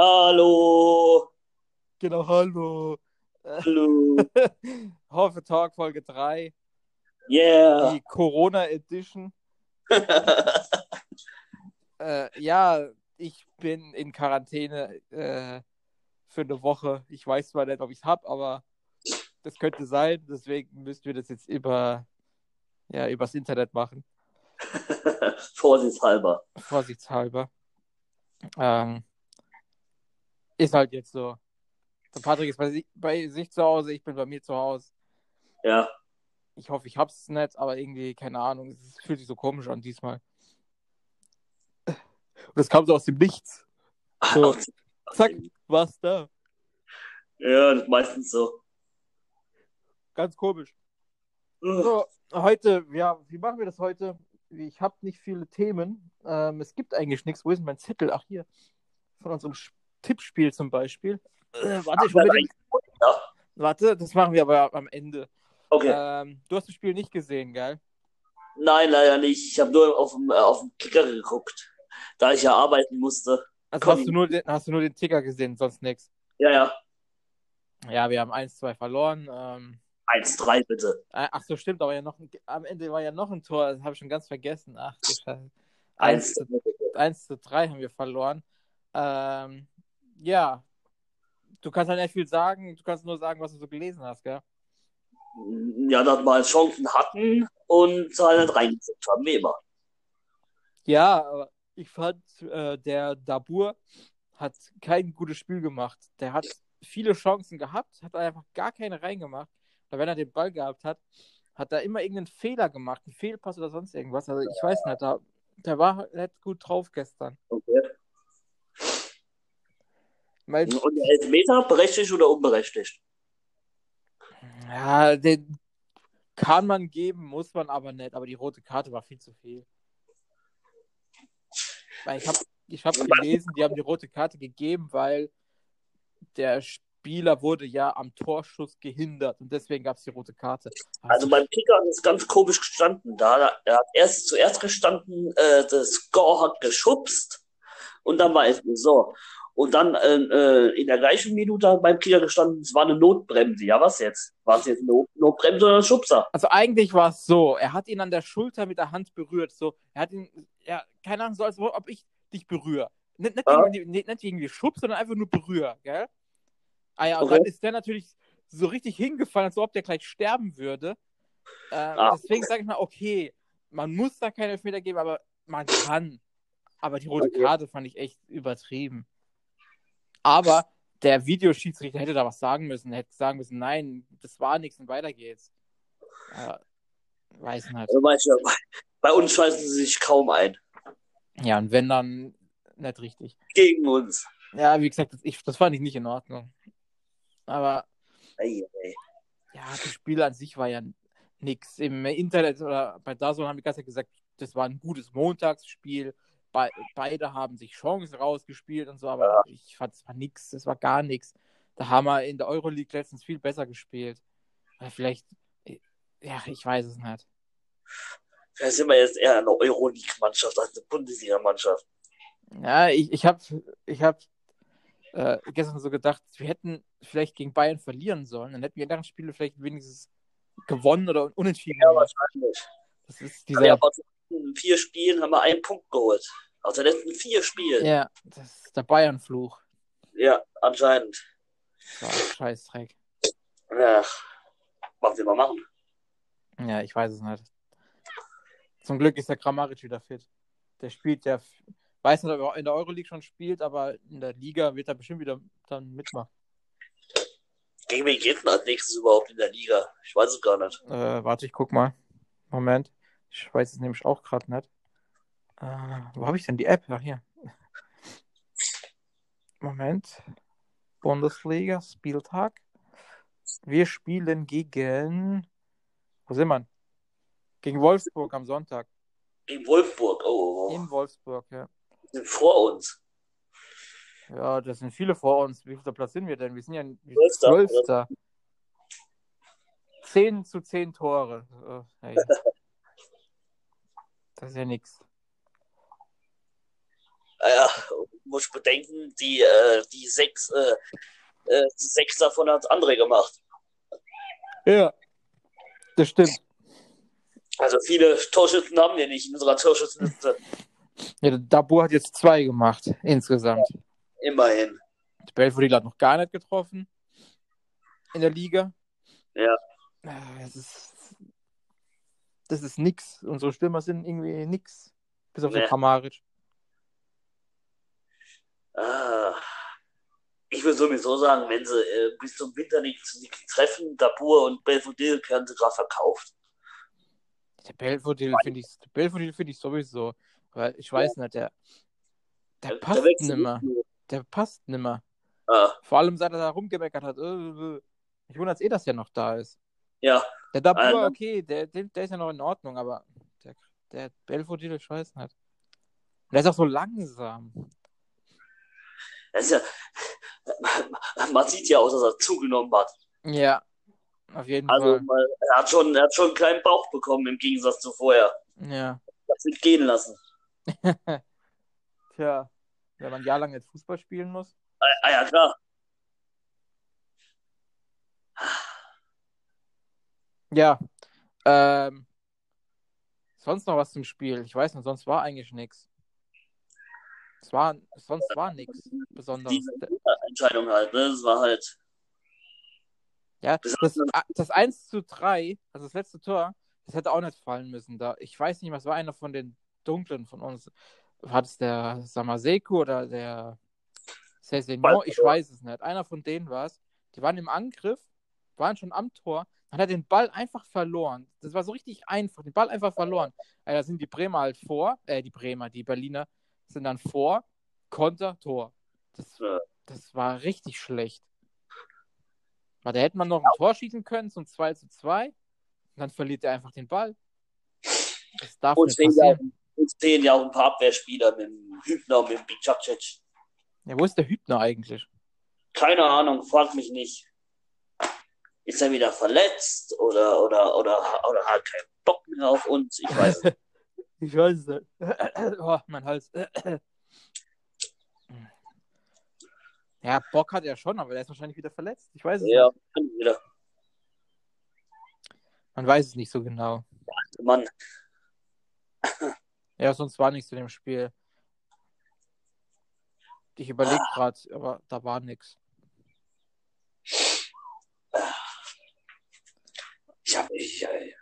Hallo. Genau, hallo. Hallo. Hoffe Talk Folge 3, Yeah. die Corona Edition. Äh, ja, ich bin in Quarantäne äh, für eine Woche. Ich weiß zwar nicht, ob ich es habe, aber das könnte sein. Deswegen müssen wir das jetzt über, ja, übers Internet machen. Vorsichtshalber. Vorsichtshalber. Ähm, ist halt jetzt so. Der Patrick ist bei, si bei sich zu Hause, ich bin bei mir zu Hause. Ja. Ich hoffe, ich hab's nicht, aber irgendwie, keine Ahnung, es fühlt sich so komisch an diesmal. Und das kam so aus dem Nichts. So, zack, war's da. Ja, das ist meistens so. Ganz komisch. So, heute, ja, wie machen wir das heute? Ich habe nicht viele Themen. Ähm, es gibt eigentlich nichts. Wo ist denn mein Zettel? Ach, hier. Von unserem Tippspiel zum Beispiel. Äh, warte, ich Ach, hol mir den... Ja. warte, das machen wir aber am Ende. Okay. Ähm, du hast das Spiel nicht gesehen, gell? Nein, leider nicht. Ich habe nur auf dem, äh, auf dem Kicker geguckt, da ich ja arbeiten musste. Also Komm. hast du, nur den, hast du nur den Ticker gesehen, sonst nichts. Ja, ja. Ja, wir haben 1-2 verloren. Ähm, 1-3 bitte. äh, ach so, stimmt, aber ja noch am Ende war ja noch ein Tor, das habe ich schon ganz vergessen. Ach, du Scheiße. 1 1 zu 1 zu 3 haben wir verloren. Ähm, ja, du kannst halt nicht viel sagen, du kannst nur sagen, was du so gelesen hast, gell? Ja, dass wir Chancen hatten und halt nicht reingeguckt haben, wie immer. Ja, aber ich fand, äh, der Dabur hat kein gutes Spiel gemacht. Der hat viele Chancen gehabt, hat einfach gar keine reingemacht. Weil wenn er den Ball gehabt hat, hat er immer irgendeinen Fehler gemacht, einen Fehlpass oder sonst irgendwas. Also ich weiß nicht, da, der war nicht gut drauf gestern. Okay. Weil, Und der Elfmeter, berechtigt oder unberechtigt? ja, den kann man geben, muss man aber nicht. Aber die rote Karte war viel zu viel. Weil ich habe ich hab gelesen, die haben die rote Karte gegeben, weil der Spieler wurde ja am Torschuss gehindert und deswegen gab es die rote Karte. Also beim Kicker ist es ganz komisch gestanden. Da er hat erst zuerst gestanden, äh, das Score hat geschubst und dann war es so. Und dann äh, äh, in der gleichen Minute beim Kicker gestanden, es war eine Notbremse. Ja, was jetzt? War es jetzt eine Not Notbremse oder ein Schubser? Also eigentlich war es so, er hat ihn an der Schulter mit der Hand berührt. So, er hat ihn, ja, keine Ahnung, so als ob ich dich berühre. Nicht, nicht, Ja. irgendwie, nicht, nicht irgendwie Schub, sondern einfach nur berühre, gell? Ah ja, und Okay. dann ist der natürlich so richtig hingefallen, als ob der gleich sterben würde. Äh, Ah. Deswegen sage ich mal, okay, man muss da keine Elfmeter geben, aber man kann. Aber die rote Okay. Karte fand ich echt übertrieben. Aber der Videoschiedsrichter hätte da was sagen müssen, hätte sagen müssen, nein, das war nichts und weiter geht's. Äh, weiß nicht. Also, weißt du, bei, uns schalten sie sich kaum ein. Ja, und wenn dann nicht richtig. Gegen uns. Ja, wie gesagt, das, ich, das fand ich nicht in Ordnung. Aber Ey, ey. ja, das Spiel an sich war ja nix. Im Internet oder bei Dazon haben die ganze Zeit gesagt, das war ein gutes Montagsspiel. Be beide haben sich Chancen rausgespielt und so, aber ich fand, es war nix. Das war gar nichts. Da haben wir in der Euroleague letztens viel besser gespielt. Vielleicht, ja, ich weiß es nicht. Da sind wir jetzt eher eine Euroleague-Mannschaft als eine Bundesliga-Mannschaft. Ja, ich, ich habe ich hab, äh, gestern so gedacht, wir hätten vielleicht gegen Bayern verlieren sollen. Dann hätten wir in anderen Spiele vielleicht wenigstens gewonnen oder unentschieden. Ja, wahrscheinlich. das ist Ja, dieser. den letzten vier Spielen haben wir einen Punkt geholt. Aus den letzten vier Spielen. Ja, das ist der Bayern-Fluch. Ja, anscheinend. War Scheißdreck. Ja. Was will man machen? Ja, ich weiß es nicht. Zum Glück ist der Kramaric wieder fit. Der spielt ja, weiß nicht, ob er in der Euroleague schon spielt, aber in der Liga wird er bestimmt wieder dann mitmachen. Gegen wen geht denn als nächstes überhaupt in der Liga? Ich weiß es gar nicht. Äh, warte, ich guck mal. Moment. Ich weiß es nämlich auch gerade nicht. Äh, wo habe ich denn die App? Ach, hier. Moment. Bundesliga, Spieltag. Wir spielen gegen. Wo sind wir? Gegen Wolfsburg am Sonntag. Gegen Wolfsburg. Oh, oh, In Wolfsburg, ja. Die sind vor uns. Ja, das sind viele vor uns. Wie viel Platz sind wir denn? Wir sind ja Zwölfter, Zwölfter. 10 zu 10 Tore. Äh, hey. Das ist ja nix. Naja, muss ich bedenken, die, äh, die sechs, äh, äh, sechs davon hat André gemacht. Ja. Das stimmt. Also viele Torschützen haben wir nicht in unserer Torschützenliste. Ja, der Dabur hat jetzt zwei gemacht, insgesamt. Immerhin. Belfodil hat noch gar nicht getroffen in der Liga. Ja. Das ist, das ist nix. Unsere Stürmer sind irgendwie nix. Bis auf den Nee. Kramaric. Ah. Ich würde sowieso sagen, wenn sie äh, bis zum Winter nichts, nichts treffen, Dabur und Belfodil werden sie gerade verkauft. Der Belfodil finde ich, der Belfodil finde ich sowieso. Weil ich weiß nicht, der, der Da- da passt wechseln nimmer. Der passt nimmer. Ah, Vor allem seit er da rumgemeckert hat. äh, äh. Ich wundere es eh, dass er noch da ist. Ja, Der Dabur, Also- okay, der, der, der ist ja noch in Ordnung, aber der, der Belfodil, ich weiß nicht. Der ist auch so langsam. das ist ja, man sieht ja aus, dass er zugenommen hat. Ja, auf jeden Also Fall. man, er hat schon, er hat schon einen kleinen Bauch bekommen im Gegensatz zu vorher. Ja. Das nicht gehen lassen. Tja, wenn man ein Jahr lang jetzt Fußball spielen muss. Ah, ah ja, klar. Ja. Ähm, sonst noch was zum Spiel? Ich weiß nicht, sonst war eigentlich nichts. Es war, sonst war nichts Besonderes. Diese Entscheidung halt, ne? Das war halt. Ja, Das- das, das 1 zu 3, also das letzte Tor, das hätte auch nicht fallen müssen. Da, ich weiß nicht, was war einer von den Dunklen von uns. War das der Samaseku oder der Cessignon? Ich weiß es nicht. Einer von denen war es. Die waren im Angriff, waren schon am Tor, dann hat er den Ball einfach verloren. Das war so richtig einfach, den Ball einfach verloren. Ja, da sind die Bremer halt vor, äh, die Bremer, die Berliner sind dann vor, Konter, Tor. Das, das war richtig schlecht. Weil da hätte man noch ein Tor schießen können zum 2 zu 2. Und dann verliert er einfach den Ball. Das darf Und nicht stehen, ja, auch- passieren. und stehen ja auch ein paar Abwehrspieler mit dem Hübner und mit dem Bicacic. Ja, wo ist der Hübner eigentlich? Keine Ahnung, frag mich nicht. Ist er wieder verletzt oder, oder, oder, oder hat keinen Bock mehr auf uns? Ich weiß es nicht. Ich weiß es nicht. Oh, mein Hals. Ja, Bock hat er schon, aber der ist wahrscheinlich wieder verletzt. Ich weiß es Ja, nicht. kann wieder. Man weiß es nicht so genau. Mann, Ja, sonst war nichts zu dem Spiel. Ich überlege gerade, aber da war nichts. Ich habe ich, äh,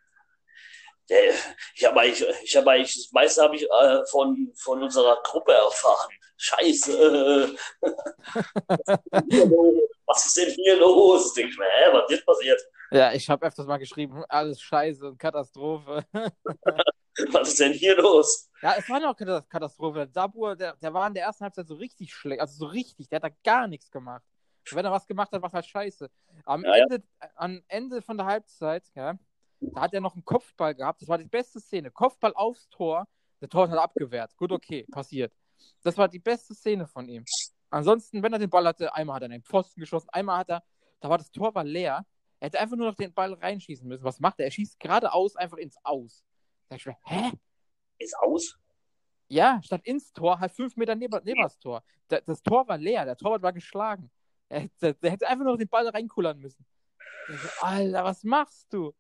der- ich habe eigentlich, ich habe eigentlich, das meiste habe ich äh, von, von unserer Gruppe erfahren. Scheiße. Was ist denn hier los? Denk ich mir, hä, was ist passiert? Ja, ich habe öfters mal geschrieben, alles scheiße und Katastrophe. Was ist denn hier los? Ja, es war noch keine Katastrophe. Dabur, der, der war in der ersten Halbzeit so richtig schlecht. Also so richtig. Der hat da gar nichts gemacht. Wenn er was gemacht hat, war es halt scheiße. Am Ja, ja. Ende, am Ende von der Halbzeit, ja, da hat er noch einen Kopfball gehabt. Das war die beste Szene. Kopfball aufs Tor. Der Tor hat abgewehrt. Gut, okay, passiert. Das war die beste Szene von ihm. Ansonsten, wenn er den Ball hatte, einmal hat er in den Pfosten geschossen, einmal hat er, da war das Tor war leer. Er hätte einfach nur noch den Ball reinschießen müssen. Was macht er? Er schießt geradeaus einfach ins Aus. Da ich mir, hä? Ist aus? Ja, statt ins Tor, halt fünf Meter neben, neben das Tor. Da, das Tor war leer, der Torwart war geschlagen. Er, hätte- der, hätte einfach nur den Ball reinkullern müssen. So, Alter, was machst du?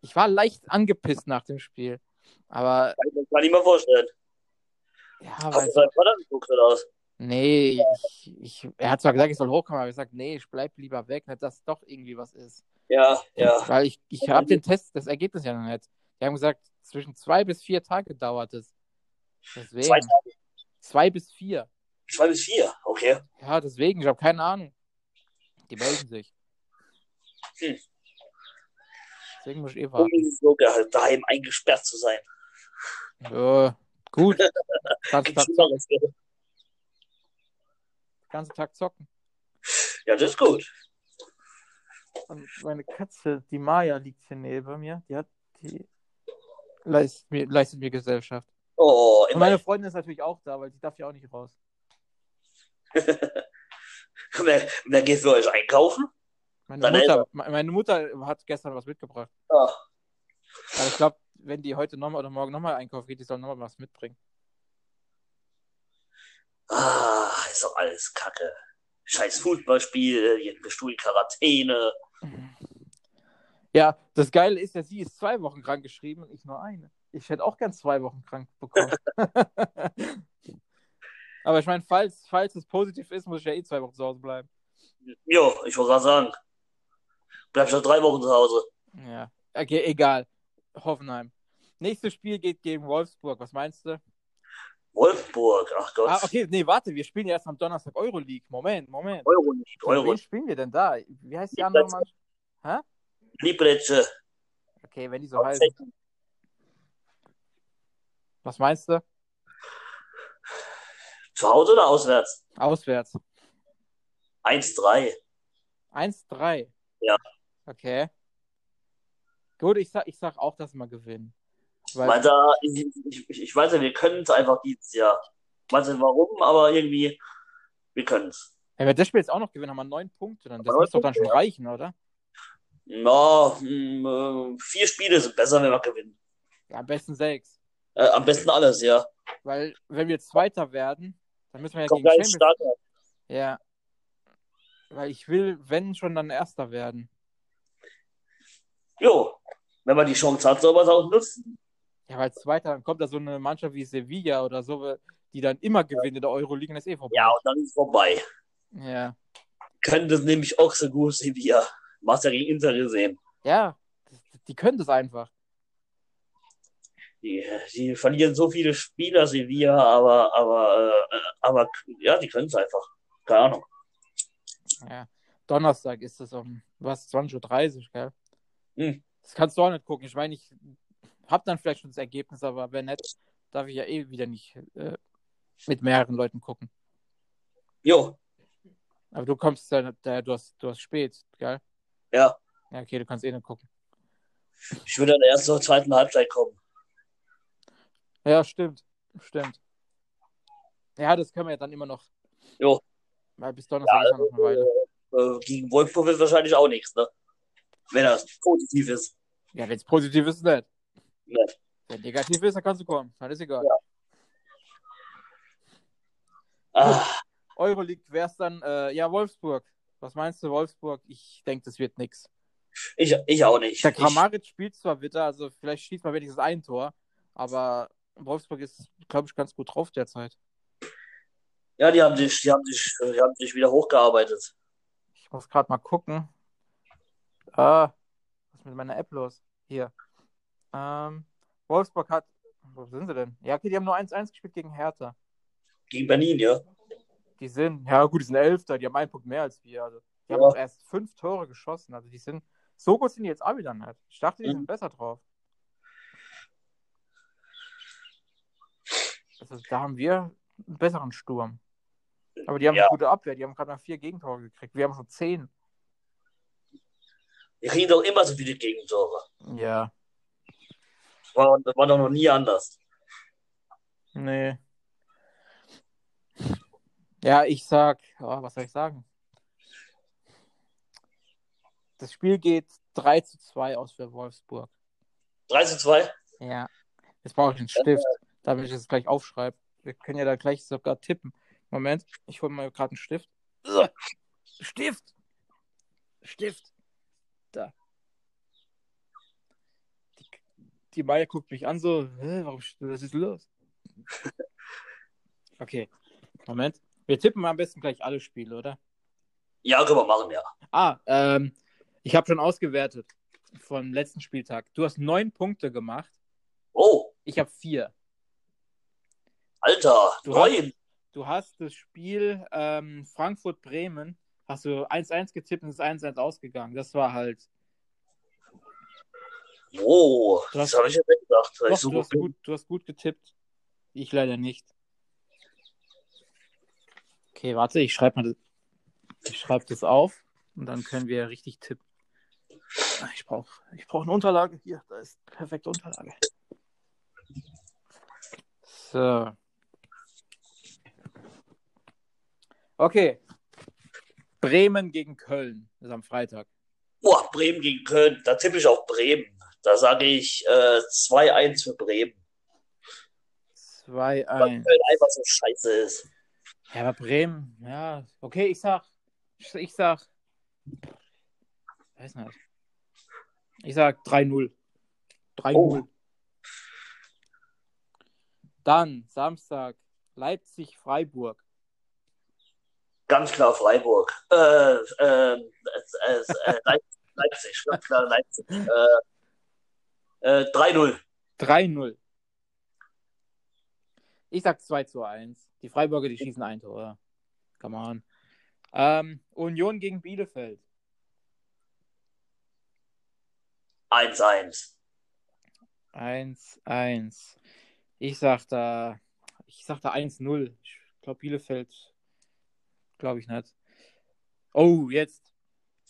Ich war leicht angepisst nach dem Spiel. Aber, Kann ich mir vorstellen. ja, Hast du, seinen Vater geguckt oder was? nee, ich, ich, er hat zwar gesagt, ich soll hochkommen, aber ich gesagt, nee, ich bleib lieber weg, nicht, dass doch irgendwie was ist. Ja, ja. Weil ich, ich habe den Test, das Ergebnis ja noch nicht. Die haben gesagt, zwischen zwei bis vier Tage dauert es. Deswegen. Zwei Tage. Zwei bis vier. Zwei bis vier, okay. Ja, deswegen, ich habe keine Ahnung. Die melden sich. Hm. Deswegen muss ich eh warten. ist es so geil, daheim eingesperrt zu sein. Ja, gut. Gibt's Tag, zocken. Ganzen Tag zocken. Ja, das ist gut. Und meine Katze, die Maya, liegt hier neben mir. Die hat die leistet mir, leistet mir Gesellschaft. Oh, Und meine Freundin ist natürlich auch da, weil die darf ja auch nicht raus. wer, wer geht für euch einkaufen? Meine Mutter, me- meine Mutter hat gestern was mitgebracht. Ah, Aber ich glaube, wenn die heute nochmal oder morgen nochmal einkaufen geht, die sollen nochmal was mitbringen. Ah, ist doch alles Kacke. Scheiß Fußballspiel, du in Quarantäne. Ja, das Geile ist ja, sie ist zwei Wochen krank geschrieben und ich nur eine. Ich hätte auch gern zwei Wochen krank bekommen. Aber ich meine, falls, falls es positiv ist, muss ich ja eh zwei Wochen zu Hause bleiben. Jo, ich wollte gerade sagen. Bleib schon drei Wochen zu Hause. Ja, okay, egal. Hoffenheim. Nächstes Spiel geht gegen Wolfsburg. Was meinst du? Wolfsburg, ach Gott. Ah, okay, nee, warte, wir spielen ja erst am Donnerstag Euroleague. Moment, Moment. Euro nicht, Gegen Euro Wen spielen wir denn da? Wie heißt die andere Mannschaft? Hä? Liebretze. Okay, wenn die so heißen. Was meinst du? Zu Hause oder auswärts? Auswärts. 1-3. 1-3. Ja. Okay. Gut, ich sag, ich sag auch, dass wir gewinnen. Weil, Weil da, ich, ich, ich weiß ja, wir können es einfach dieses Jahr. Ich weiß nicht warum, aber irgendwie, wir können es. wenn wir das Spiel jetzt auch noch gewinnen, haben wir neun Punkte. Dann, das muss doch dann schon reichen, oder? Ja, hm, äh, vier Spiele sind besser, wenn wir gewinnen. Ja, am besten sechs. Äh, am besten alles, ja. Weil, wenn wir Zweiter werden, dann müssen wir ja Kommt gegen. Starter. Ja. Weil ich will, wenn schon, dann Erster werden. Jo, wenn man die Chance hat, soll man es auch nutzen. Ja, weil Zweiter, dann kommt da so eine Mannschaft wie Sevilla oder so, die dann immer gewinnt in der Euroleague und das ist eh vorbei. Ja, und dann ist es vorbei. Ja. Können das nämlich auch so gut wir. Machst ja gegen Inter gesehen. Ja, die können das einfach. Die, die verlieren so viele Spieler, Sevilla, aber, aber, äh, aber, ja, die können es einfach. Keine Ahnung. Ja. Donnerstag ist es um, was, 20.30 Uhr, gell? Hm. Das kannst du auch nicht gucken. Ich meine, ich hab dann vielleicht schon das Ergebnis, aber wenn nicht, darf ich ja eh wieder nicht äh, mit mehreren Leuten gucken. Jo, Aber du kommst ja, da, du hast, du hast spät, gell? ja. Ja, okay, du kannst eh nicht gucken. Ich würde dann erst zur zweiten Halbzeit kommen. Ja, stimmt. Stimmt. Ja, das können wir ja dann immer noch. Jo. Weil bis Donnerstag ist ja noch eine Weile. Äh, gegen Wolfsburg ist wahrscheinlich auch nichts, ne? Wenn das positiv ist. Ja, wenn es positiv ist, nicht. Nicht. Wenn negativ ist, dann kannst du kommen. Dann ist egal. Ja. Ah, Euroleague wäre es dann, äh, ja, Wolfsburg. Was meinst du, Wolfsburg? Ich denke, das wird nix. ich, ich auch nicht. Der Ich, Kramaric spielt zwar wieder, also vielleicht schießt man wenigstens ein Tor, aber Wolfsburg ist, glaube ich, ganz gut drauf derzeit. ja, die haben sich, die haben sich, die haben sich wieder hochgearbeitet. Ich muss gerade mal gucken. Ah, was ist mit meiner App los? Hier. Ähm, Wolfsburg hat, wo sind sie denn? Ja, okay, die haben nur 1-1 gespielt gegen Hertha. Gegen Berlin, ja. Die sind, ja gut, die sind Elfter, die haben einen Punkt mehr als wir. Also, die haben Ja. auch erst fünf Tore geschossen. Also die sind, so gut sind die jetzt auch wieder nicht. Ich dachte, die Mhm. sind besser drauf. Also da haben wir einen besseren Sturm. Aber die haben Ja. eine gute Abwehr, die haben gerade mal vier Gegentore gekriegt. Wir haben schon zehn. Die kriegen doch immer so viele Gegentore. Ja. War, das war doch noch nie anders. Nee. Ja, ich sag, oh, was soll ich sagen? Das Spiel geht 3 zu 2 aus für Wolfsburg. 3 zu 2? Ja. Jetzt brauche ich einen Stift, damit ich das gleich aufschreibe. Wir können ja da gleich sogar tippen. Moment, ich hole mal gerade einen Stift. Stift! Stift! Da. Die, die Maya guckt mich an, so, warum, was ist los? Okay, Moment. Wir tippen am besten gleich alle Spiele, oder? Ja, können wir machen, ja. Ah, ähm, ich habe schon ausgewertet vom letzten Spieltag. Du hast neun Punkte gemacht. Oh, Ich habe vier. Alter, Du neun. Du hast das Spiel ähm, Frankfurt-Bremen, hast du 1-1 getippt und ist 1-1 ausgegangen. Das war halt. Oh, Du das hast- habe ich jetzt nicht gedacht. Doch, du, hast gut du hast gut getippt. Ich leider nicht. Okay, warte, ich schreibe mal das, ich schreib das auf und dann können wir richtig tippen. Ich brauche ich brauch eine Unterlage. Hier, da ist perfekte Unterlage. So. Okay. Bremen gegen Köln. Das ist am Freitag. Boah, Bremen gegen Köln. Da tippe ich auf Bremen. Da sage ich äh, 2-1 für Bremen. 2-1. Weil Köln einfach so scheiße ist. Ja, aber Bremen, ja, okay, ich sag, ich sag, weiß nicht. Ich sag 3-0. 3-0. Oh. Dann Samstag, Leipzig-Freiburg. Ganz klar Freiburg. Äh, äh, äh, äh, Leipzig, ganz klar Leipzig. Äh, äh, 3-0. 3-0. Ich sag 2 zu 1. Die Freiburger, die schießen ein Tor. Come on. Ähm, Union gegen Bielefeld. 1-1. 1-1. Ich sag da, ich sag da 1-0. Ich glaube Bielefeld, glaube ich nicht. Oh, jetzt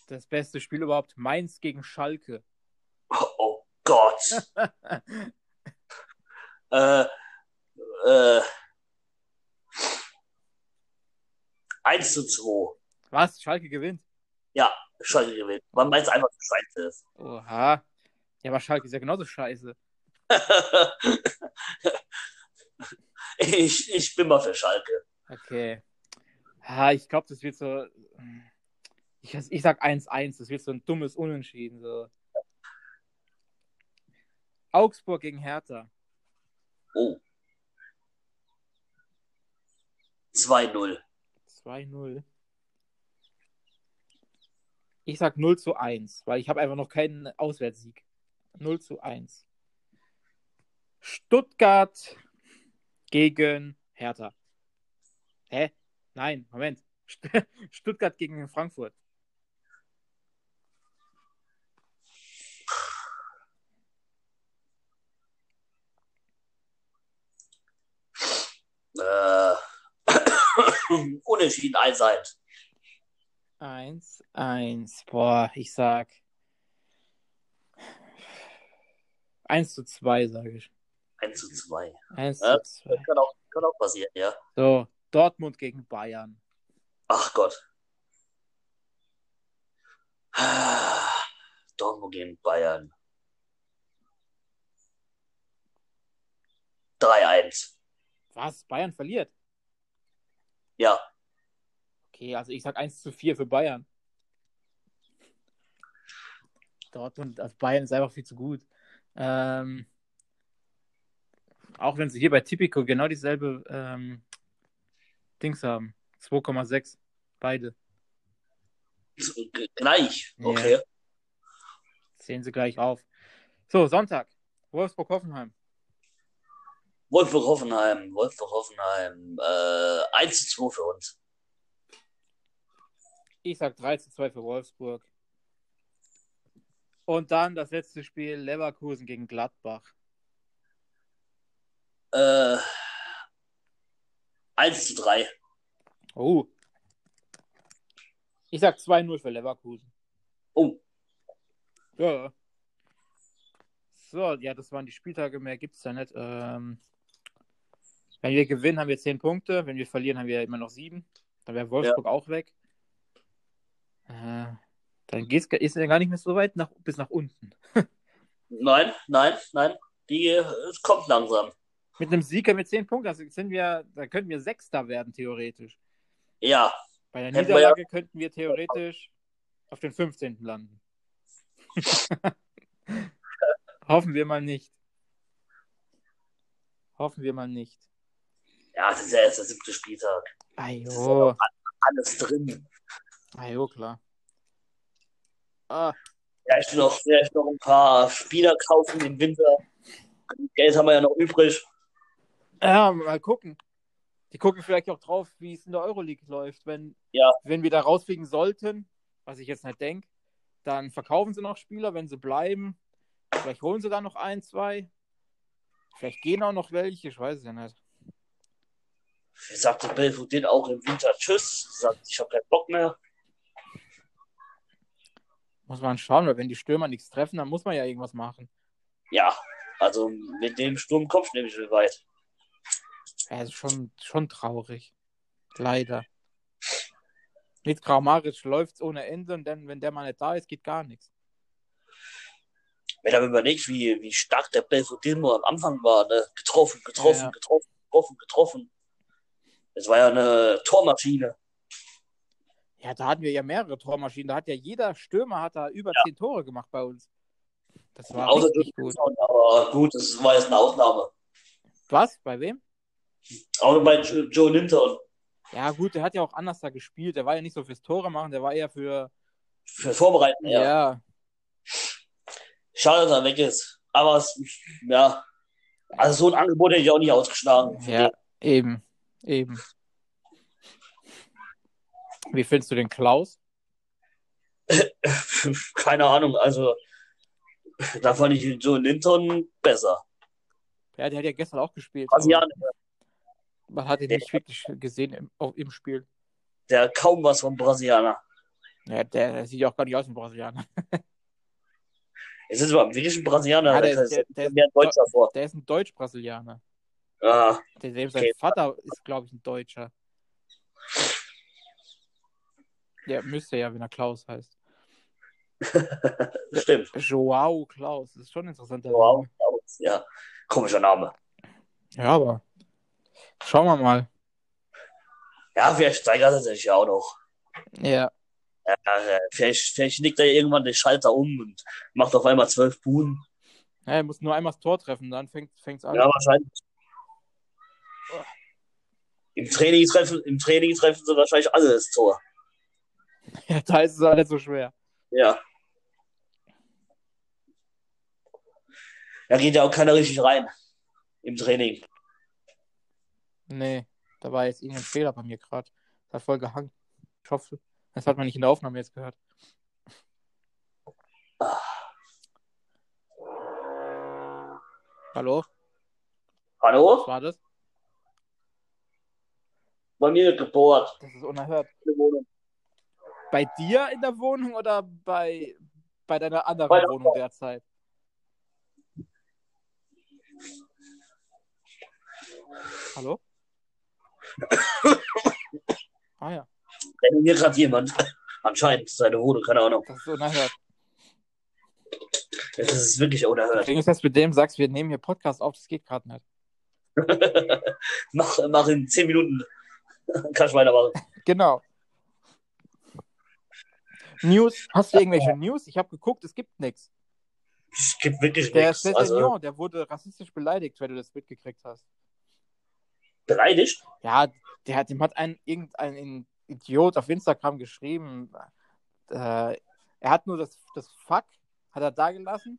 das beste Spiel überhaupt. Mainz gegen Schalke. Oh Gott. äh, äh, 1 zu 2. Was? Schalke gewinnt? Ja, Schalke gewinnt. Man meint einfach so scheiße ist. Oha. Ja, aber Schalke ist ja genauso scheiße. ich, ich bin mal für Schalke. Okay. Ja, ich glaube, das wird so. Ich, ich sag 1-1, das wird so ein dummes Unentschieden. So. Augsburg gegen Hertha. Oh. 2-0. 2-0. Ich sag 0 zu 1, weil ich habe einfach noch keinen Auswärtssieg. 0 zu 1. Stuttgart gegen Hertha. Hä? Nein, Moment. Stuttgart gegen Frankfurt. Äh, unentschieden 1-1. 1, 1. Boah, ich sag 1 zu 2, sage ich. 1 zu 2. 1 Ja, zu 2. Das kann auch, kann auch passieren, ja. So, Dortmund gegen Bayern. Ach Gott. Dortmund gegen Bayern. 3-1. Was? Bayern verliert? Ja. Okay, also ich sag 1 zu 4 für Bayern. Dortmund, also Bayern ist einfach viel zu gut. Ähm, auch wenn sie hier bei Tipico genau dieselbe ähm, Dings haben. 2,6. Beide. Gleich. Okay. Sehen sie gleich auf. So, Sonntag. Wolfsburg-Hoffenheim. Wolfsburg Hoffenheim. Wolfsburg Hoffenheim. Äh, 1 zu 2 für uns. Ich sag 3 zu 2 für Wolfsburg. Und dann das letzte Spiel Leverkusen gegen Gladbach. Äh, 1 zu 3. Oh. Ich sag 2-0 für Leverkusen. Oh, Ja. So, ja, das waren die Spieltage, mehr gibt's da nicht. Ähm, wenn wir gewinnen, haben wir 10 Punkte. Wenn wir verlieren, haben wir immer noch 7. Dann wäre Wolfsburg auch weg. Äh, dann geht's, ist er gar nicht mehr so weit nach, bis nach unten. nein, nein, nein. Die, äh, es kommt langsam. Mit einem Sieg haben wir 10 Punkte. Also sind wir, da könnten wir Sechster werden, theoretisch. Ja, Bei der Niederlage könnten wir theoretisch auf den 15. landen. Hoffen wir mal nicht. Hoffen wir mal nicht. ja, das ist ja erst der siebte Spieltag. Ajo. Alles drin. Ajo, klar. Ah, Vielleicht noch, vielleicht noch ein paar Spieler kaufen im Winter. Geld haben wir ja noch übrig. Ja, mal gucken. Die gucken vielleicht auch drauf, wie es in der Euroleague läuft. Wenn, Ja. wenn wir da rausfliegen sollten, was ich jetzt nicht denke, dann verkaufen sie noch Spieler, wenn sie bleiben. Vielleicht holen sie da noch ein, zwei. Vielleicht gehen auch noch welche, ich weiß es ja nicht. Sagte Belfodil auch im Winter Tschüss. Sagt, ich habe keinen Bock mehr. Muss man schauen, weil wenn die Stürmer nichts treffen, dann muss man ja irgendwas machen. Ja, also mit dem Sturm kommst du nämlich weit. Ja, ist schon, schon traurig. Leider. Mit Kramaric läuft es ohne Ende und dann, wenn der mal nicht da ist, geht gar nichts. Wenn du überlegst, wie, wie stark der Belfodilmo am Anfang war, ne? Getroffen, getroffen, Ja. getroffen, getroffen, getroffen. Das war ja eine Tormaschine. Ja, da hatten wir ja mehrere Tormaschinen. Da hat ja jeder Stürmer hat da über zehn Tore gemacht bei uns. Das war Außer richtig gut. Aber gut, das war jetzt eine Ausnahme. Was? Bei wem? Auch bei Jo- Joe Linton. Ja, gut, der hat ja auch anders da gespielt. Der war ja nicht so fürs Tore machen, der war eher für. Für Vorbereiten, ja. Ja. Schade, dass er weg ist. Aber es, ja. Also so ein Angebot hätte ich auch nicht ausgeschlagen. Ja, eben. Eben. Wie findest du den Klaus? Keine Ahnung, also da fand ich Joe Linton besser. Ja, der hat ja gestern auch gespielt. Brasilianer, aber Man hat ihn Der- nicht wirklich gesehen im, auch im Spiel. der hat kaum was vom Brasilianer. Ja, der, der sieht ja auch gar nicht aus wie ein Brasilianer. Es ist überhaupt wirklich ein Brasilianer. Ja, der, der ist- der- der ist- mehr ein Deutscher vor. Der ist ein Deutsch-Brasilianer. Ah, Der, der, sein Okay. Vater ist, glaube ich, ein Deutscher. Der müsste ja, wenn er Klaus heißt. stimmt. Joao Klaus. Das ist schon ein interessanter Wow. Name. Ja, komischer Name. Ja, aber schauen wir mal. Ja, vielleicht steigert er sich ja auch noch. Ja, Ja, vielleicht, vielleicht legt er irgendwann den Schalter um und macht auf einmal zwölf Buhnen. Ja, er muss nur einmal das Tor treffen, dann fängt es an. Ja, wahrscheinlich. Im Training treffen, im Training treffen sie wahrscheinlich alle das Tor. Ja, da ist es auch nicht so schwer. Ja. Da geht ja auch keiner richtig rein. Im Training. Nee, da war jetzt irgendein Fehler bei mir gerade. Das hat voll gehangen. Ich hoffe, das hat man nicht in der Aufnahme jetzt gehört. Hallo, Hallo? was war das? Bei mir gebohrt. Das ist unerhört. Bei dir in der Wohnung oder bei, bei deiner anderen Bei der Wohnung derzeit? Hallo? Ah ja, Renoviert gerade jemand. Anscheinend seine Wohnung, keine Ahnung. das ist unerhört. Das ist wirklich unerhört. Wenn du jetzt mit dem sagst, wir nehmen hier Podcast auf, das geht gerade nicht. mach, mach in zehn Minuten. Kann ich weitermachen. Genau. News, hast du irgendwelche News? Ich habe geguckt, es gibt nichts. Es gibt wirklich Der nichts. Also, Cessignon, der wurde rassistisch beleidigt, wenn du das mitgekriegt hast. Beleidigt? Ja, der hat, dem hat ein, irgendein Idiot auf Instagram geschrieben, äh, er hat nur das, das Fuck, hat er da gelassen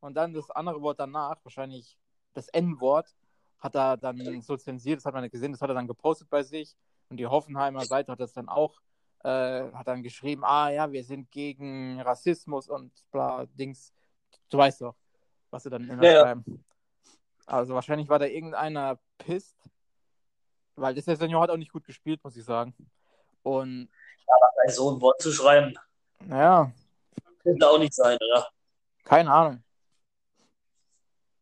und dann das andere Wort danach, wahrscheinlich das N-Wort, hat er dann so zensiert, das hat man nicht gesehen, das hat er dann gepostet bei sich und die Hoffenheimer Seite hat das dann auch, äh, hat dann geschrieben, ah ja, wir sind gegen Rassismus und bla, Dings, du weißt doch, was sie dann immer Ja, ja. schreiben. Also wahrscheinlich war da irgendeiner pisst, weil das der Senior hat auch nicht gut gespielt, muss ich sagen. Und Bei so ein Wort zu schreiben, naja, könnte auch nicht sein, oder? keine Ahnung.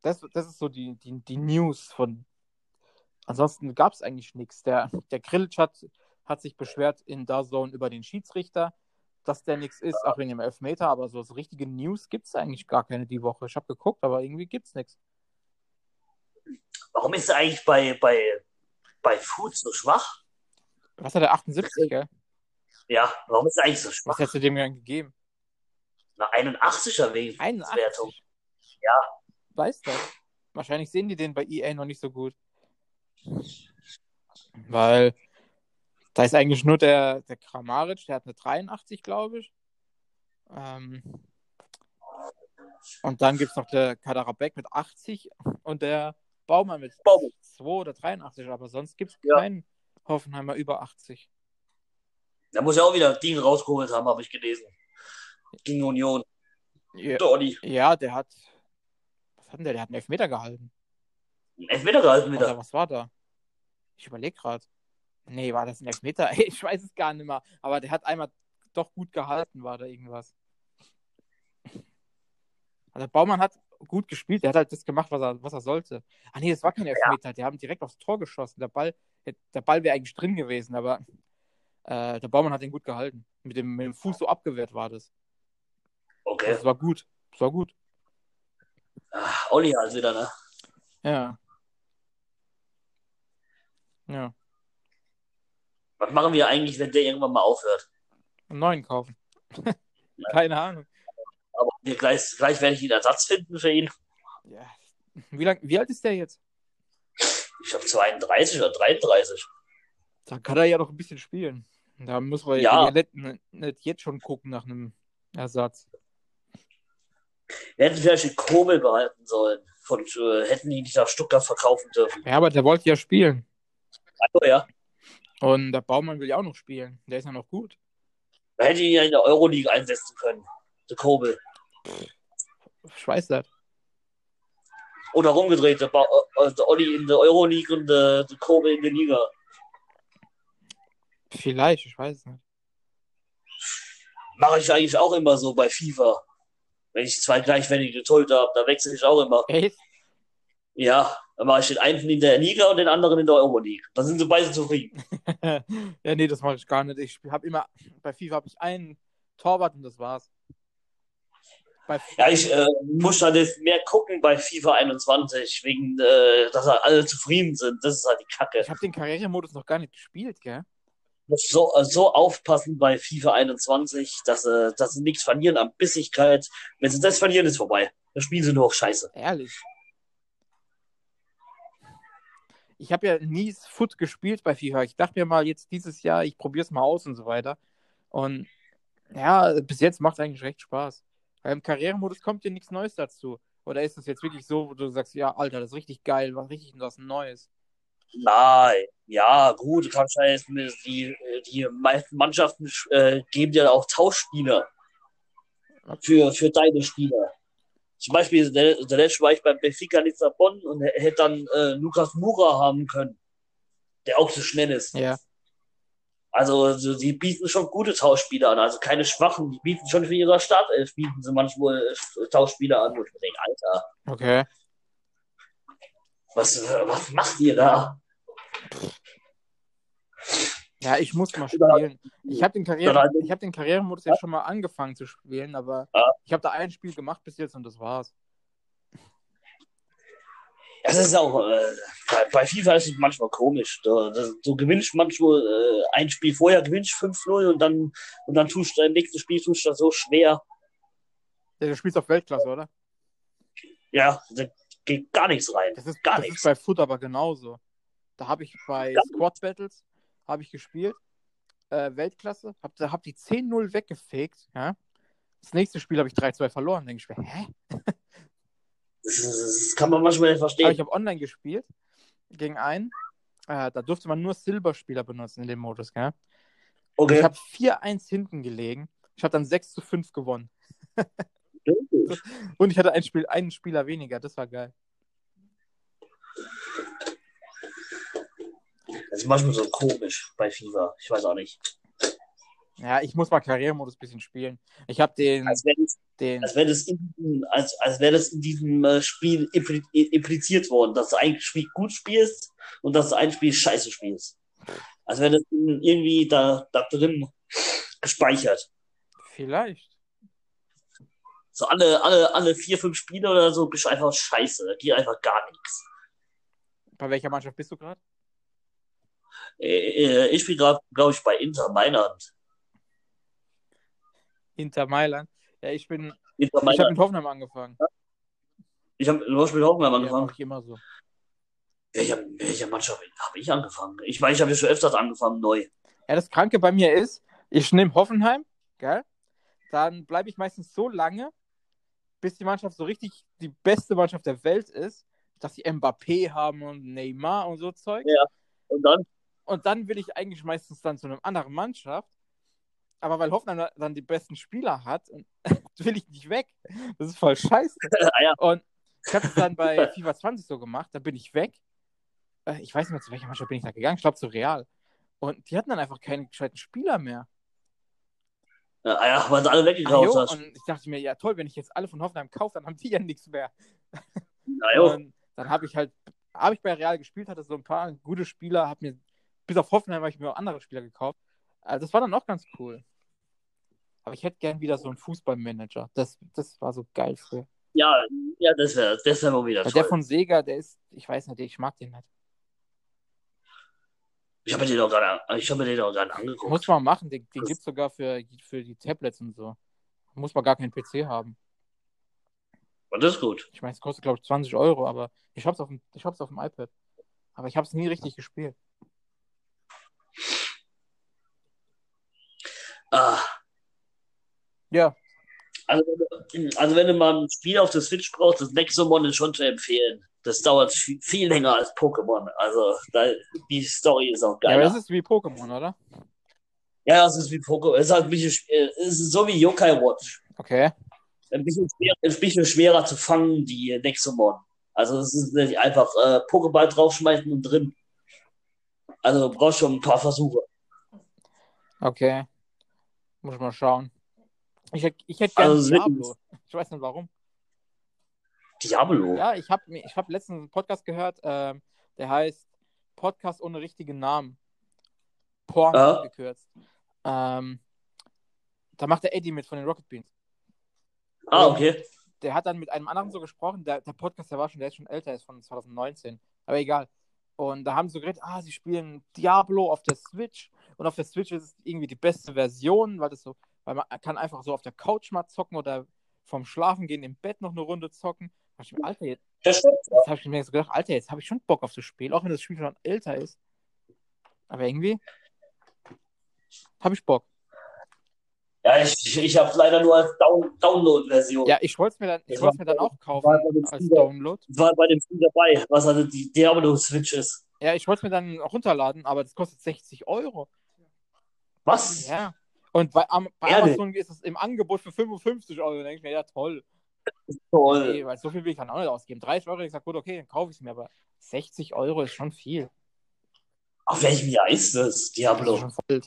Das, das ist so die, die, die News von. Ansonsten gab es eigentlich nichts. Der, der Grillitsch hat, hat sich beschwert in DAZN über den Schiedsrichter, dass der nichts ist, auch wegen dem Elfmeter, aber so, so richtige News gibt es eigentlich gar keine die Woche. Ich habe geguckt, aber irgendwie gibt es nichts. Warum ist eigentlich bei, bei, bei Food so schwach? Was hat der 78, gell? Ja, warum ist er eigentlich so schwach? Was hättest du dem denn gegeben? Eine 81er wegen 81. Wertung. Ja. Weiß das. Wahrscheinlich sehen die den bei EA noch nicht so gut. Weil da ist eigentlich nur der, der Kramaric, der hat eine 83, glaube ich. Ähm, und dann gibt es noch der Kaderabek mit 80 und der Baumann mit Baumann. 2 oder 83, aber sonst gibt es Ja. keinen Hoffenheimer über 80. Da muss er auch wieder Ding rausgeholt haben, habe ich gelesen. Gegen Union. Ja, ja, der hat. Was hat denn der? Der hat einen Elfmeter gehalten. Elfmeter gehalten wieder. Was war da? Ich überlege gerade. Nee, war das ein Elfmeter? Ich weiß es gar nicht mehr. Aber der hat einmal doch gut gehalten, war da irgendwas. Also Baumann hat gut gespielt, der hat halt das gemacht, was er, was er sollte. Ah nee, das war kein Elfmeter, die haben direkt aufs Tor geschossen. Der Ball, der Ball wäre eigentlich drin gewesen, aber äh, der Baumann hat ihn gut gehalten. Mit dem, mit dem Fuß so abgewehrt war das. Okay. Das war gut. Das war gut. Ah, Olli halt wieder, ne? Ja. Ja. Was machen wir eigentlich, wenn der irgendwann mal aufhört? Einen neuen kaufen. Keine Ahnung. Wir gleich, gleich werde ich einen Ersatz finden für ihn. Ja. Wie, lang, wie alt ist der jetzt? Ich glaube 32 oder 33. Da kann er ja noch ein bisschen spielen. Da muss man Ja. ja nicht, nicht jetzt schon gucken nach einem Ersatz. Wir hätten vielleicht den Kobel behalten sollen. Von, äh, hätten ihn nicht nach Stuttgart verkaufen dürfen. Ja, aber der wollte ja spielen. Also, ja. Und der Baumann will ja auch noch spielen. Der ist ja noch gut. Man hätte ihn ja in der Euroleague einsetzen können. Der Kobel. Ich weiß das. Oder rumgedreht. Der, ba äh, der Olli in der Euroleague und der, der Kobel in der Liga. Vielleicht, ich weiß es nicht. Mache ich eigentlich auch immer so bei FIFA. Wenn ich zwei gleichwertige Torhüter habe, da wechsle ich auch immer. Echt? Ja, dann mache ich den einen in der Liga und den anderen in der Euroleague. Da sind sie beide zufrieden. ja, nee, das mache ich gar nicht. Ich habe immer, bei FIFA habe ich einen Torwart und das war's. Ja, ich äh, muss dann jetzt mehr gucken bei FIFA 21, wegen, äh, dass halt alle zufrieden sind. Das ist halt die Kacke. ich habe den Karrieremodus noch gar nicht gespielt, gell? muss so, äh, so aufpassen bei FIFA 21, dass, äh, dass sie nichts verlieren an Bissigkeit. Wenn sie das verlieren, ist vorbei. Das spielen sie nur auf Scheiße. Ehrlich. Ich habe ja nie Foot gespielt bei FIFA. Ich dachte mir mal jetzt dieses Jahr, ich probiere es mal aus und so weiter. Und ja, bis jetzt macht es eigentlich recht Spaß. Im Karrieremodus kommt dir nichts Neues dazu. Oder ist es jetzt wirklich so, wo du sagst, ja, Alter, das ist richtig geil, was richtig was Neues. Nein, ja, gut, du kannst mit die, die meisten Mannschaften äh, geben dir auch Tauschspieler für, für deine Spieler. Zum Beispiel, der, der letzte war ich beim Benfica Lissabon und hätte dann äh, Lukas Mura haben können, der auch so schnell ist. Ja. Also, so, die bieten schon gute Tauschspieler an, also keine schwachen, die bieten schon für ihre Startelf, bieten sie manchmal äh, Tauschspieler an, wo ich mir denke, Alter, Okay. was, was macht ihr da? Ja, ich muss mal spielen. Ich habe den, Karriere, ich hab den Karrieremodus ja schon mal angefangen zu spielen, aber ich habe da ein Spiel gemacht bis jetzt und das war's. Das ist auch, äh, bei, bei FIFA ist es manchmal komisch. Da, da, du gewinnst manchmal äh, ein Spiel vorher, gewinnst 5-0 und dann, und dann tust du im nächsten Spiel tust du das so schwer. Ja, du spielst auf Weltklasse, oder? Ja, da geht gar nichts rein. Das ist, Gar das nichts. ist bei Foot aber genauso. Da habe ich bei Gar Squad Battles habe ich gespielt, äh, Weltklasse, hab, da hab die 10-0 weggefegt, ja. Das nächste Spiel habe ich 3-2 verloren. Denke ich mir, hä? Das, kann man manchmal nicht Aber verstehen. ich habe online gespielt gegen einen. Äh, da durfte man nur Silberspieler benutzen in dem Modus, gell? Und Okay. Ich habe 4-1 hinten gelegen. Ich habe dann 6 zu 5 gewonnen. Und ich hatte ein Spiel, einen Spieler weniger. Das war geil. Das ist manchmal so komisch bei FIFA. Ich weiß auch nicht. Ja, ich muss mal Karrieremodus ein bisschen spielen. Ich habe den, Als wäre das, den. als wär das, in, diesem- als, als wär das in diesem äh, Spiel impli impliziert worden, dass du ein Spiel gut spielst und dass du ein Spiel scheiße spielst. Als wäre das irgendwie da, da drin gespeichert. Vielleicht. So alle, alle, alle vier, fünf Spiele oder so bist du einfach scheiße. Da geht einfach gar nichts. Bei welcher Mannschaft bist du gerade? Äh, äh, Ich bin gerade, glaube ich, bei Inter Mailand. Inter Mailand. Ja, ich bin. Ich habe mit Hoffenheim angefangen. Ich habe du hast mit Hoffenheim Ja, angefangen. mach ich immer so. Welcher, welcher Mannschaft habe ich angefangen? Ich meine, ich habe ja schon öfters angefangen, neu. Ja, das Kranke bei mir ist, ich nehme Hoffenheim, gell? Dann bleibe ich meistens so lange, bis die Mannschaft so richtig die beste Mannschaft der Welt ist, dass sie Mbappé haben und Neymar und so Zeug. Ja. Und dann, Und dann will ich eigentlich meistens dann zu einer anderen Mannschaft. Aber weil Hoffenheim dann die besten Spieler hat, will ich nicht weg. Das ist voll scheiße. ah ja, Und ich habe es dann bei FIFA 20 so gemacht, da bin ich weg. Äh, Ich weiß nicht mehr, zu welcher Mannschaft bin ich da gegangen. Ich glaube zu Real. Und die hatten dann einfach keine gescheiten Spieler mehr. ah ja, weil du alle Ah, weggekauft hast. und ich dachte mir, ja toll, wenn ich jetzt alle von Hoffenheim kaufe, dann haben die ja nichts mehr. Na jo. Und dann habe ich halt, habe ich bei Real gespielt, hatte so ein paar gute Spieler, habe mir, bis auf Hoffenheim habe ich mir auch andere Spieler gekauft. Also das war dann auch ganz cool. Aber ich hätte gern wieder so einen Fußballmanager. Das, das war so geil früher. Ja, ja, das wäre das wär mal wieder Weil toll. der von Sega, der ist, ich weiß nicht, ich mag den nicht. Ich habe mir den auch gerade, habe angeguckt. Muss man machen, den, den gibt es sogar für, für die Tablets und so. Muss man gar keinen PC haben. Und das ist gut. Ich meine, es kostet, glaube ich, 20 Euro, aber ich hab's auf dem, ich hab's auf dem iPad. Aber ich hab's nie richtig gespielt. Ah, Ja, also, wenn du- also wenn du mal ein Spiel auf der Switch brauchst, das Nexomon ist schon zu empfehlen. Das dauert viel, viel länger als Pokémon. Also da, die Story ist auch ja aber geil. das ist wie Pokémon, oder? Ja, es ist wie Pokémon. Es ist halt ein bisschen, es ist so wie Yokai Watch. Okay. Ein bisschen, schwer, ein bisschen schwerer zu fangen, die Nexomon. Also es ist nicht einfach äh, Pokéball draufschmeißen und drin. Also du brauchst schon ein paar Versuche. Okay. Muss ich mal schauen. Ich, ich hätte gerne Also, Diablo. Ich weiß nicht warum. Diablo. Ja, ich habe ich hab letztens einen Podcast gehört, ähm, der heißt Podcast ohne richtigen Namen. Porn Ja. gekürzt. Ähm, da macht der Eddie mit von den Rocket Beans. Ah, okay. Der hat dann mit einem anderen so gesprochen, der, der Podcast, der war schon, der ist schon älter, ist von 2019. Aber egal. Und da haben sie so geredet, ah, sie spielen Diablo auf der Switch. Und auf der Switch ist es irgendwie die beste Version, weil das so, weil man kann einfach so auf der Couch mal zocken oder vom Schlafen gehen im Bett noch eine Runde zocken. Ich mir, Alter, jetzt, Das stimmt. jetzt habe ich mir so gedacht, Alter, jetzt habe ich schon Bock auf das Spiel, auch wenn das Spiel schon älter ist. Aber irgendwie habe ich Bock. Ja, ich, ich, habe leider nur als Down Download-Version. Ja, ich wollte es mir dann, ich war- mir dann auch kaufen als Spieler. Download. Ich war bei dem Spiel dabei, was also die Diablo-Switch ist. Ja, ich wollte es mir dann runterladen, aber das kostet 60 Euro. Was? Ja. Und bei, bei? Amazon ist es im Angebot für 55 Euro. Da denke ich mir, ja toll. Toll. Nee, weil so viel will ich dann auch nicht ausgeben. 30 Euro, ich sag, gut, okay, dann kaufe ich es mir, aber 60 Euro ist schon viel. Auf welchem Jahr ist das? Das ist Diablo. schon voll.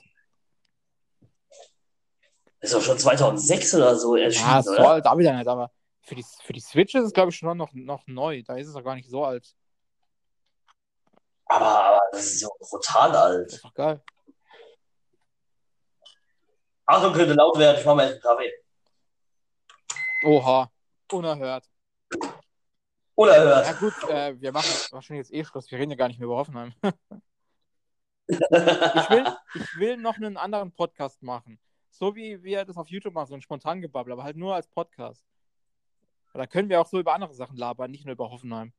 Ist doch schon 2006 oder so erschienen, Ja, so alt da wieder nicht, aber für die, für die Switch ist es, glaube ich, schon noch, noch neu. Da ist es auch gar nicht so alt. Aber, aber das ist so brutal Das alt. ist doch geil. Achtung, könnte laut werden. Ich mach mal einen Kaffee. Oha. Unerhört. Unerhört. gut, äh, wir machen wahrscheinlich jetzt eh Schluss. Wir reden ja gar nicht mehr über Hoffenheim. Ich will, ich will noch einen anderen Podcast machen. So wie wir das auf YouTube machen, so ein spontan Gebabbel, aber halt nur als Podcast. Da können wir auch so über andere Sachen labern, nicht nur über Hoffenheim.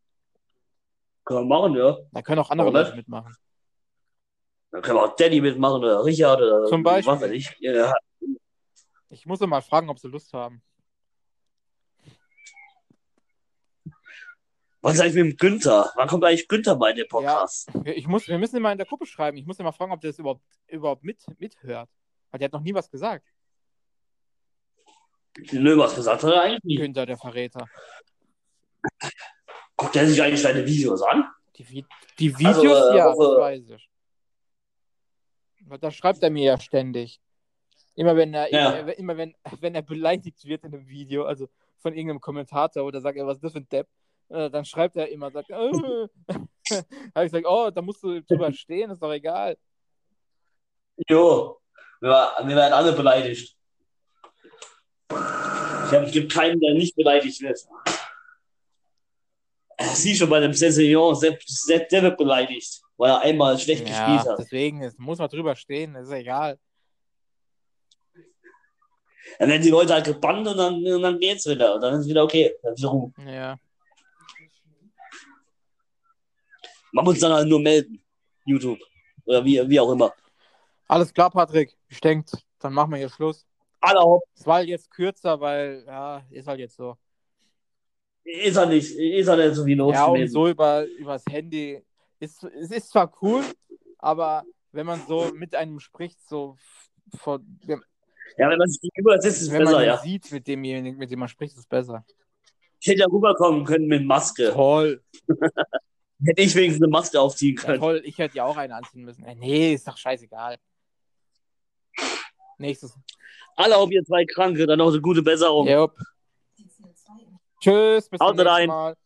Können wir machen, ja. Da können auch andere? Leute mitmachen. Dann können wir auch Danny mitmachen oder Richard oder Zum Beispiel. was weiß ich. Ja. Ich muss ja mal fragen, ob sie Lust haben. Was ist eigentlich mit dem Günther? Wann kommt eigentlich Günther bei den Podcast? Wir- Ich muss, wir müssen immer in der Gruppe schreiben. Ich muss immer fragen, ob der das überhaupt, überhaupt mit, mithört. Weil der hat noch nie was gesagt. Nö, was gesagt hat er eigentlich nie. Günther, der Verräter. Guckt er sich eigentlich deine Videos an? Die, Vi- die Videos, Also, äh, ja, hoffe- das weiß ich. Da schreibt er mir ja ständig. Immer wenn er, Ja. immer, immer wenn, wenn er beleidigt wird in einem Video, also von irgendeinem Kommentator oder sagt er, was ist das für ein Depp, äh, dann schreibt er immer, sagt, äh. habe ich gesagt, oh, da musst du drüber stehen, ist doch egal. Jo. Wir, war- wir werden alle beleidigt. Ich glaube, es gibt keinen, der nicht beleidigt wird. Sieh schon bei dem Sensillon, Sepp, Sepp, der wird beleidigt, weil er einmal schlecht gespielt Ja, hat. deswegen ist, muss man drüber stehen, ist egal. Dann werden die Leute halt gebannt und dann, und dann geht's wieder. Und dann ist es wieder okay. Dann ist wieder Ruhe. Ja. Man muss dann halt nur melden. YouTube. Oder wie, wie auch immer. Alles klar, Patrick. Ich denke, dann machen wir hier Schluss. Alle hopp. Es war jetzt kürzer, weil, ja, ist halt jetzt so. Ist er nicht, ist er nicht so wie los Ja, und so über übers Handy. Ist, es ist zwar cool, aber wenn man so mit einem spricht, so von, Ja, wenn man sich gegenüber sitzt, ist es wenn man besser, ihn ja. sieht, mit demjenigen, mit dem man spricht, ist es besser. Ich hätte ja rüberkommen können mit Maske. Toll. Hätte ich wenigstens eine Maske aufziehen Ja, können. toll, ich hätte ja auch einen anziehen müssen. Äh, Nee, ist doch scheißegal. Nächstes. Alle auf ihr zwei Kranke, dann noch eine gute Besserung. Jupp. Tschüss, bis zum nächsten rein. Mal.